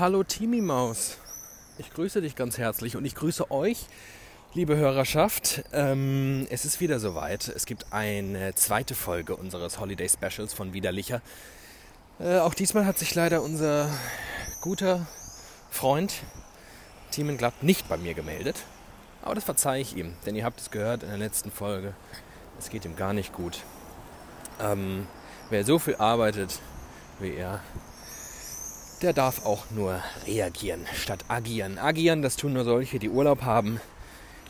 Hallo Timi Maus. Ich grüße dich ganz herzlich und ich grüße euch, liebe Hörerschaft. Ähm, es ist wieder soweit. Es gibt eine zweite Folge unseres Holiday Specials von Widerlicher. Äh, auch diesmal hat sich leider unser guter Freund Timen Glatt nicht bei mir gemeldet. Aber das verzeihe ich ihm, denn ihr habt es gehört in der letzten Folge. Es geht ihm gar nicht gut. Ähm, wer so viel arbeitet wie er, der darf auch nur reagieren statt agieren. Agieren, das tun nur solche, die Urlaub haben.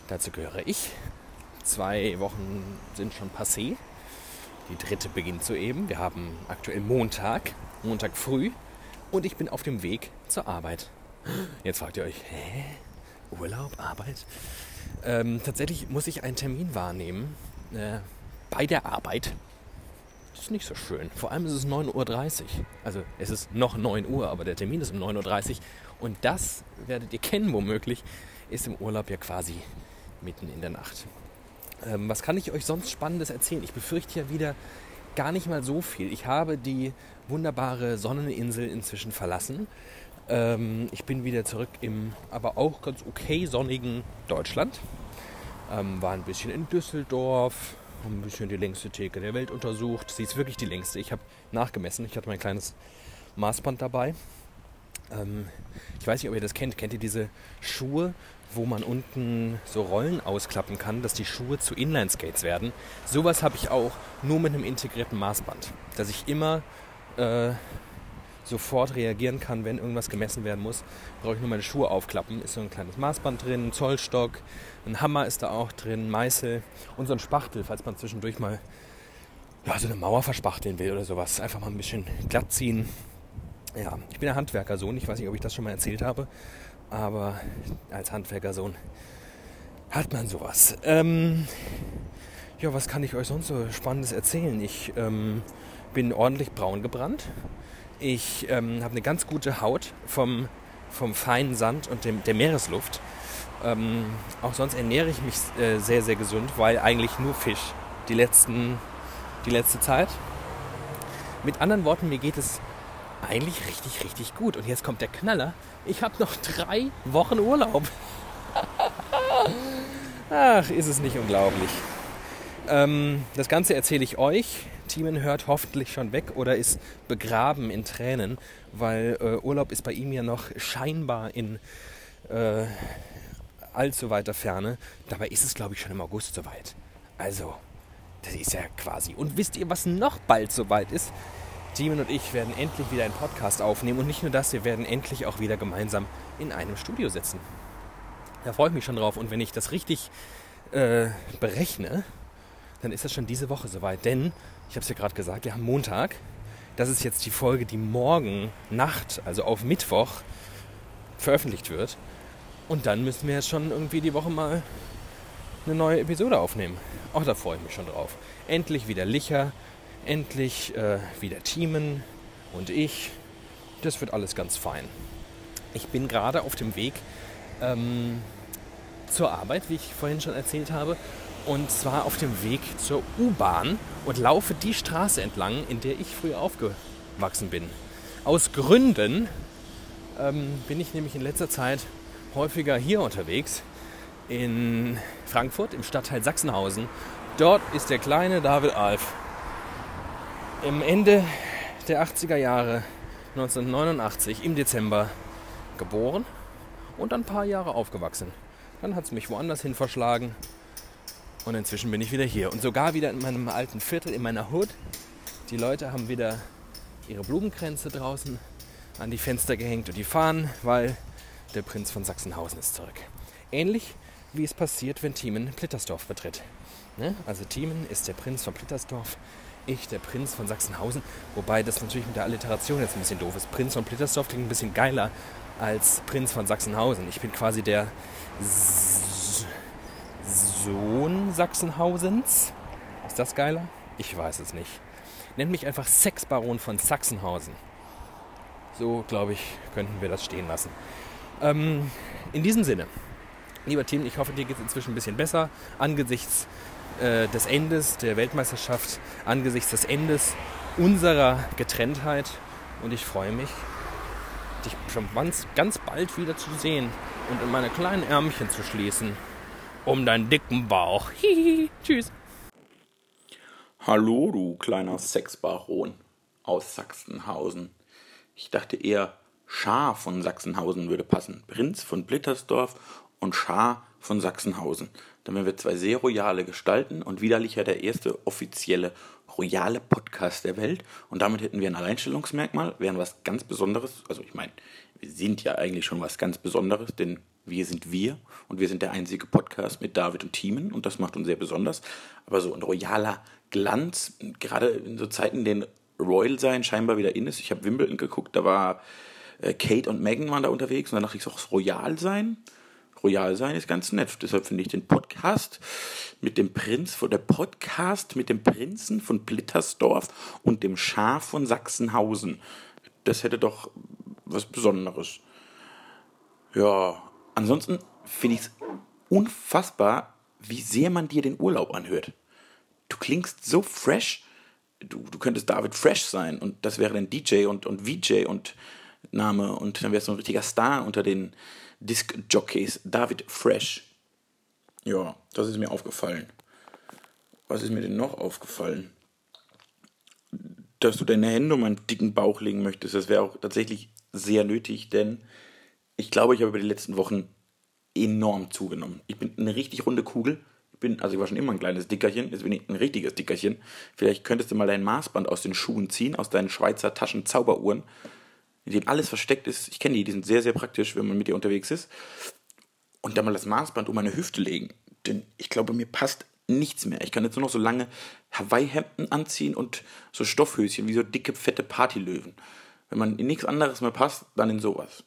Dazu gehöre ich. Zwei Wochen sind schon passé. Die dritte beginnt soeben. Wir haben aktuell Montag, Montag früh. Und ich bin auf dem Weg zur Arbeit. Jetzt fragt ihr euch, hä? Urlaub, Arbeit? Ähm, tatsächlich muss ich einen Termin wahrnehmen äh, bei der Arbeit. Ist nicht so schön. Vor allem ist es 9.30 Uhr. Also es ist noch 9 Uhr, aber der Termin ist um 9.30 Uhr. Und das werdet ihr kennen womöglich, ist im Urlaub ja quasi mitten in der Nacht. Ähm, was kann ich euch sonst Spannendes erzählen? Ich befürchte ja wieder gar nicht mal so viel. Ich habe die wunderbare Sonneninsel inzwischen verlassen. Ähm, ich bin wieder zurück im aber auch ganz okay sonnigen Deutschland. Ähm, war ein bisschen in Düsseldorf, ein bisschen die längste Theke der Welt untersucht. Sie ist wirklich die längste. Ich habe nachgemessen. Ich hatte mein kleines Maßband dabei. Ähm, ich weiß nicht, ob ihr das kennt. Kennt ihr diese Schuhe, wo man unten so Rollen ausklappen kann, dass die Schuhe zu Inline-Skates werden? Sowas habe ich auch nur mit einem integrierten Maßband. Dass ich immer äh, sofort reagieren kann, wenn irgendwas gemessen werden muss. Brauche ich nur meine Schuhe aufklappen. Ist so ein kleines Maßband drin, ein Zollstock, ein Hammer ist da auch drin, Meißel und so ein Spachtel, falls man zwischendurch mal ja, so eine Mauer verspachteln will oder sowas. Einfach mal ein bisschen glatt ziehen. Ja, ich bin ein Handwerkersohn. Ich weiß nicht, ob ich das schon mal erzählt habe, aber als Handwerkersohn hat man sowas. Ähm, ja, was kann ich euch sonst so Spannendes erzählen? Ich ähm, bin ordentlich braun gebrannt. Ich ähm, habe eine ganz gute Haut vom, vom feinen Sand und dem, der Meeresluft. Ähm, auch sonst ernähre ich mich äh, sehr, sehr gesund, weil eigentlich nur Fisch die, letzten, die letzte Zeit. Mit anderen Worten, mir geht es eigentlich richtig, richtig gut. Und jetzt kommt der Knaller. Ich habe noch drei Wochen Urlaub. Ach, ist es nicht unglaublich. Ähm, das Ganze erzähle ich euch. Thiemen hört hoffentlich schon weg oder ist begraben in Tränen, weil äh, Urlaub ist bei ihm ja noch scheinbar in äh, allzu weiter Ferne. Dabei ist es, glaube ich, schon im August soweit. Also, das ist ja quasi. Und wisst ihr, was noch bald soweit ist? Demon und ich werden endlich wieder einen Podcast aufnehmen. Und nicht nur das, wir werden endlich auch wieder gemeinsam in einem Studio sitzen. Da freue ich mich schon drauf. Und wenn ich das richtig äh, berechne, dann ist das schon diese Woche soweit. Denn, ich habe es ja gerade gesagt, wir haben Montag. Das ist jetzt die Folge, die morgen Nacht, also auf Mittwoch, veröffentlicht wird. Und dann müssen wir jetzt schon irgendwie die Woche mal eine neue Episode aufnehmen. Auch da freue ich mich schon drauf. Endlich wieder Licher, endlich äh, wieder Teamen und ich. Das wird alles ganz fein. Ich bin gerade auf dem Weg ähm, zur Arbeit, wie ich vorhin schon erzählt habe. Und zwar auf dem Weg zur U-Bahn und laufe die Straße entlang, in der ich früher aufgewachsen bin. Aus Gründen ähm, bin ich nämlich in letzter Zeit häufiger hier unterwegs in Frankfurt im Stadtteil Sachsenhausen. Dort ist der kleine David Alf im Ende der 80er Jahre 1989 im Dezember geboren und ein paar Jahre aufgewachsen. Dann hat es mich woanders hin verschlagen und inzwischen bin ich wieder hier und sogar wieder in meinem alten Viertel, in meiner Hut. Die Leute haben wieder ihre Blumenkränze draußen an die Fenster gehängt und die Fahnen, weil der Prinz von Sachsenhausen ist zurück. Ähnlich wie es passiert, wenn Thiemen Plittersdorf betritt. Ne? Also Thiemen ist der Prinz von Plittersdorf, ich der Prinz von Sachsenhausen. Wobei das natürlich mit der Alliteration jetzt ein bisschen doof ist. Prinz von Plittersdorf klingt ein bisschen geiler als Prinz von Sachsenhausen. Ich bin quasi der Sohn Sachsenhausens. Ist das geiler? Ich weiß es nicht. Nennt mich einfach Sexbaron von Sachsenhausen. So, glaube ich, könnten wir das stehen lassen. Ähm, in diesem Sinne, lieber Team, ich hoffe, dir geht es inzwischen ein bisschen besser angesichts äh, des Endes der Weltmeisterschaft, angesichts des Endes unserer Getrenntheit. Und ich freue mich, dich schon ganz, ganz bald wieder zu sehen und in meine kleinen Ärmchen zu schließen. Um deinen dicken Bauch. Hihihi. Tschüss. Hallo, du kleiner Sexbaron aus Sachsenhausen. Ich dachte eher, Schar von Sachsenhausen würde passen. Prinz von Blittersdorf und Schar von Sachsenhausen. Dann wären wir zwei sehr royale Gestalten und widerlicher der erste offizielle royale Podcast der Welt. Und damit hätten wir ein Alleinstellungsmerkmal, wären was ganz Besonderes. Also ich meine, wir sind ja eigentlich schon was ganz Besonderes, denn wir sind wir und wir sind der einzige Podcast mit David und Thiemen und das macht uns sehr besonders. Aber so ein royaler Glanz, gerade in so Zeiten, in denen Royal sein scheinbar wieder in ist. Ich habe Wimbledon geguckt, da war äh, Kate und Meghan waren da unterwegs und dann dachte ich so, Royal sein? Royal sein ist ganz nett. Deshalb finde ich den Podcast mit dem Prinz der Podcast mit dem Prinzen von Blittersdorf und dem Schaf von Sachsenhausen. Das hätte doch was Besonderes. Ja, ansonsten finde ich es unfassbar, wie sehr man dir den Urlaub anhört. Du klingst so fresh. Du, du könntest David Fresh sein und das wäre dann DJ und, und VJ und Name und dann wärst du ein richtiger Star unter den Disc-Jockeys. David Fresh. Ja, das ist mir aufgefallen. Was ist mir denn noch aufgefallen? Dass du deine Hände um meinen dicken Bauch legen möchtest, das wäre auch tatsächlich sehr nötig, denn ich glaube, ich habe über die letzten Wochen enorm zugenommen. Ich bin eine richtig runde Kugel. Ich bin, also ich war schon immer ein kleines Dickerchen, jetzt bin ich ein richtiges Dickerchen. Vielleicht könntest du mal dein Maßband aus den Schuhen ziehen, aus deinen Schweizer Taschen Zauberuhren, in denen alles versteckt ist. Ich kenne die, die sind sehr, sehr praktisch, wenn man mit dir unterwegs ist. Und dann mal das Maßband um meine Hüfte legen. Denn ich glaube, mir passt nichts mehr. Ich kann jetzt nur noch so lange Hawaii-Hemden anziehen und so Stoffhöschen, wie so dicke, fette Partylöwen. Wenn man in nichts anderes mehr passt, dann in sowas.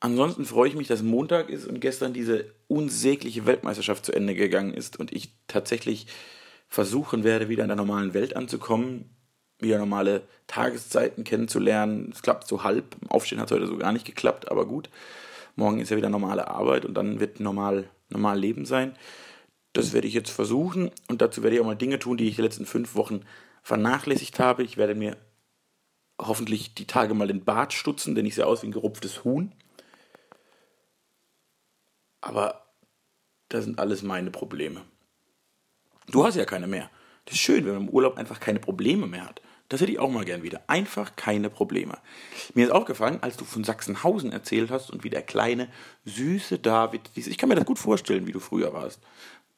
Ansonsten freue ich mich, dass Montag ist und gestern diese unsägliche Weltmeisterschaft zu Ende gegangen ist und ich tatsächlich versuchen werde, wieder in der normalen Welt anzukommen, wieder normale Tageszeiten kennenzulernen. Es klappt so halb. Aufstehen hat heute so gar nicht geklappt, aber gut. Morgen ist ja wieder normale Arbeit und dann wird normal, normal Leben sein. Das werde ich jetzt versuchen und dazu werde ich auch mal Dinge tun, die ich die letzten fünf Wochen vernachlässigt habe. Ich werde mir hoffentlich die Tage mal den Bart stutzen, denn ich sehe aus wie ein gerupftes Huhn. Aber das sind alles meine Probleme. Du hast ja keine mehr. Das ist schön, wenn man im Urlaub einfach keine Probleme mehr hat. Das hätte ich auch mal gern wieder. Einfach keine Probleme. Mir ist aufgefallen, als du von Sachsenhausen erzählt hast und wie der kleine, süße David, ich kann mir das gut vorstellen, wie du früher warst,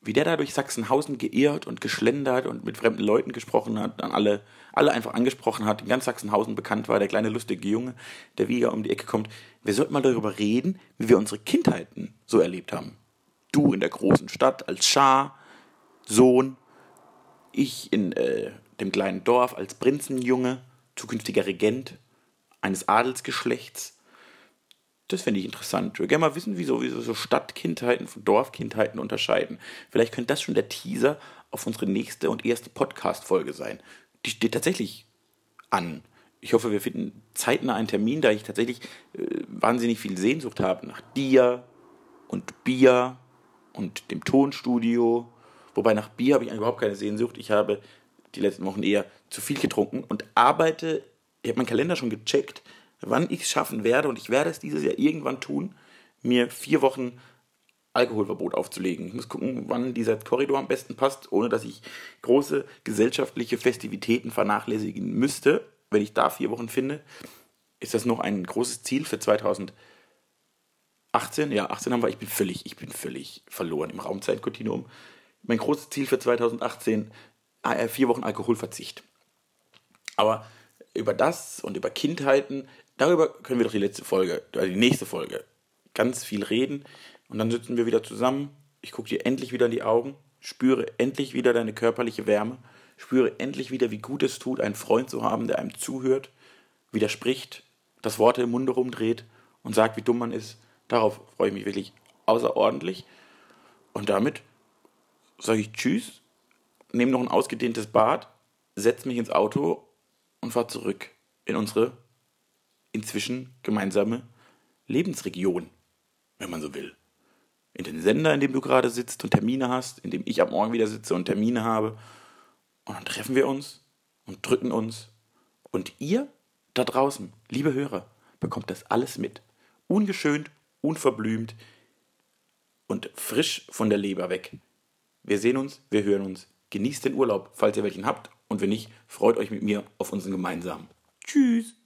wie der da durch Sachsenhausen geirrt und geschlendert und mit fremden Leuten gesprochen hat, dann alle, alle einfach angesprochen hat, in ganz Sachsenhausen bekannt war, der kleine lustige Junge, der wieder um die Ecke kommt. Wir sollten mal darüber reden, wie wir unsere Kindheiten so erlebt haben. Du in der großen Stadt als Schar, Sohn, ich in äh, dem kleinen Dorf als Prinzenjunge, zukünftiger Regent eines Adelsgeschlechts das fände ich interessant. Ich würde gerne mal wissen, wie so, wie so Stadtkindheiten von Dorfkindheiten unterscheiden. Vielleicht könnte das schon der Teaser auf unsere nächste und erste Podcast-Folge sein. Die steht tatsächlich an. Ich hoffe, wir finden zeitnah einen Termin, da ich tatsächlich äh, wahnsinnig viel Sehnsucht habe nach dir und Bier und dem Tonstudio. Wobei nach Bier habe ich überhaupt keine Sehnsucht. Ich habe die letzten Wochen eher zu viel getrunken und arbeite, ich habe meinen Kalender schon gecheckt, wann ich es schaffen werde, und ich werde es dieses Jahr irgendwann tun, mir vier Wochen Alkoholverbot aufzulegen. Ich muss gucken, wann dieser Korridor am besten passt, ohne dass ich große gesellschaftliche Festivitäten vernachlässigen müsste. Wenn ich da vier Wochen finde, ist das noch ein großes Ziel für 2018. Ja, 18 haben wir. Ich bin völlig, ich bin völlig verloren im Raumzeitkontinuum. Mein großes Ziel für 2018, äh, vier Wochen Alkoholverzicht. Aber über das und über Kindheiten darüber können wir doch die letzte Folge, oder die nächste Folge, ganz viel reden. Und dann sitzen wir wieder zusammen. Ich gucke dir endlich wieder in die Augen, spüre endlich wieder deine körperliche Wärme, spüre endlich wieder, wie gut es tut, einen Freund zu haben, der einem zuhört, widerspricht, das Worte im Munde rumdreht und sagt, wie dumm man ist. Darauf freue ich mich wirklich außerordentlich. Und damit sage ich Tschüss, nehme noch ein ausgedehntes Bad, setze mich ins Auto und fahre zurück in unsere inzwischen gemeinsame Lebensregion, wenn man so will. In den Sender, in dem du gerade sitzt und Termine hast, in dem ich ab morgen wieder sitze und Termine habe. Und dann treffen wir uns und drücken uns. Und ihr da draußen, liebe Hörer, bekommt das alles mit. Ungeschönt, unverblümt und frisch von der Leber weg. Wir sehen uns, wir hören uns. Genießt den Urlaub, falls ihr welchen habt. Und wenn nicht, freut euch mit mir auf unseren gemeinsamen. Tschüss.